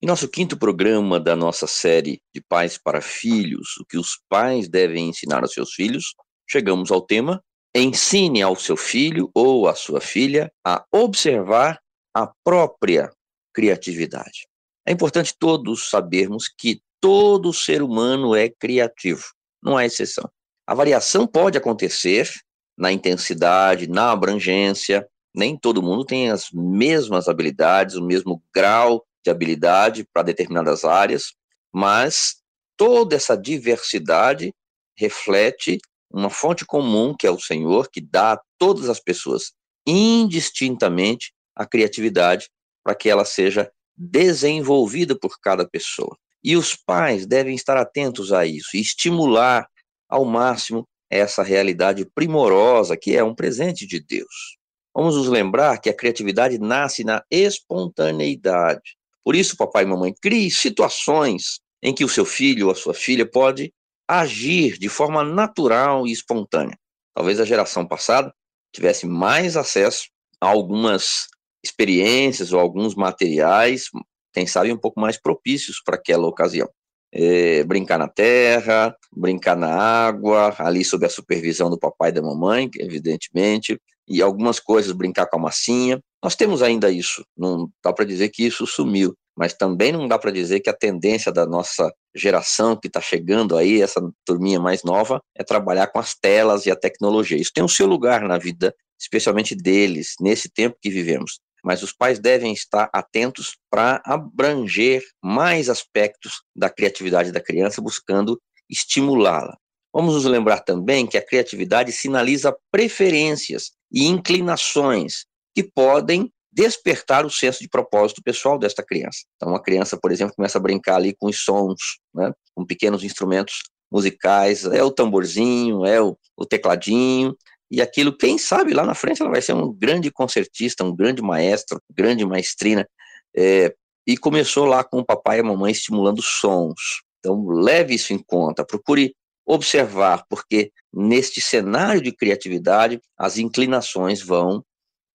Em nosso quinto programa da nossa série de Pais para Filhos, o que os pais devem ensinar aos seus filhos, chegamos ao tema Ensine ao seu filho ou à sua filha a observar a própria criatividade. É importante todos sabermos que todo ser humano é criativo, não há exceção. A variação pode acontecer na intensidade, na abrangência. Nem todo mundo tem as mesmas habilidades, o mesmo grau de habilidade para determinadas áreas, mas toda essa diversidade reflete uma fonte comum que é o Senhor, que dá a todas as pessoas indistintamente a criatividade para que ela seja desenvolvida por cada pessoa. E os pais devem estar atentos a isso e estimular ao máximo essa realidade primorosa que é um presente de Deus. Vamos nos lembrar que a criatividade nasce na espontaneidade. Por isso, papai e mamãe, crie situações em que o seu filho ou a sua filha pode agir de forma natural e espontânea. Talvez a geração passada tivesse mais acesso a algumas experiências ou alguns materiais, quem sabe um pouco mais propícios para aquela ocasião é, brincar na terra, brincar na água, ali sob a supervisão do papai e da mamãe, evidentemente, e algumas coisas, brincar com a massinha. Nós temos ainda isso, não dá para dizer que isso sumiu, mas também não dá para dizer que a tendência da nossa geração que está chegando aí, essa turminha mais nova, é trabalhar com as telas e a tecnologia. Isso tem o seu lugar na vida, especialmente deles, nesse tempo que vivemos mas os pais devem estar atentos para abranger mais aspectos da criatividade da criança, buscando estimulá-la. Vamos nos lembrar também que a criatividade sinaliza preferências e inclinações que podem despertar o senso de propósito pessoal desta criança. Então, uma criança, por exemplo, começa a brincar ali com os sons, né, com pequenos instrumentos musicais, é o tamborzinho, é o, o tecladinho, e aquilo, quem sabe lá na frente ela vai ser um grande concertista, um grande maestro, grande maestrina. É, e começou lá com o papai e a mamãe estimulando sons. Então, leve isso em conta, procure observar, porque neste cenário de criatividade as inclinações vão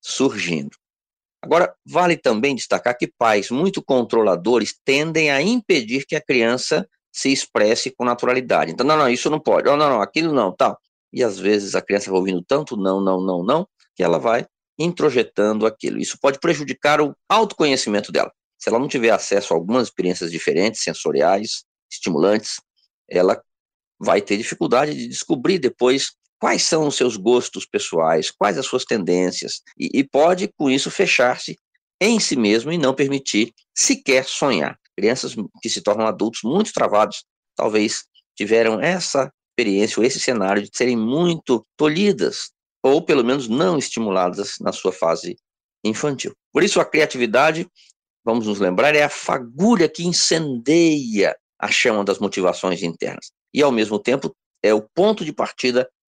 surgindo. Agora, vale também destacar que pais muito controladores tendem a impedir que a criança se expresse com naturalidade. Então, não, não, isso não pode, não, não, não aquilo não, tal e às vezes a criança vai ouvindo tanto não, não, não, não, que ela vai introjetando aquilo. Isso pode prejudicar o autoconhecimento dela. Se ela não tiver acesso a algumas experiências diferentes, sensoriais, estimulantes, ela vai ter dificuldade de descobrir depois quais são os seus gostos pessoais, quais as suas tendências, e, e pode, com isso, fechar-se em si mesmo e não permitir sequer sonhar. Crianças que se tornam adultos muito travados, talvez tiveram essa experiência ou esse cenário de serem muito tolhidas, ou pelo menos não estimuladas na sua fase infantil. Por isso, a criatividade, vamos nos lembrar, é a fagulha que incendeia a chama das motivações internas. E, ao mesmo tempo, é o ponto de partida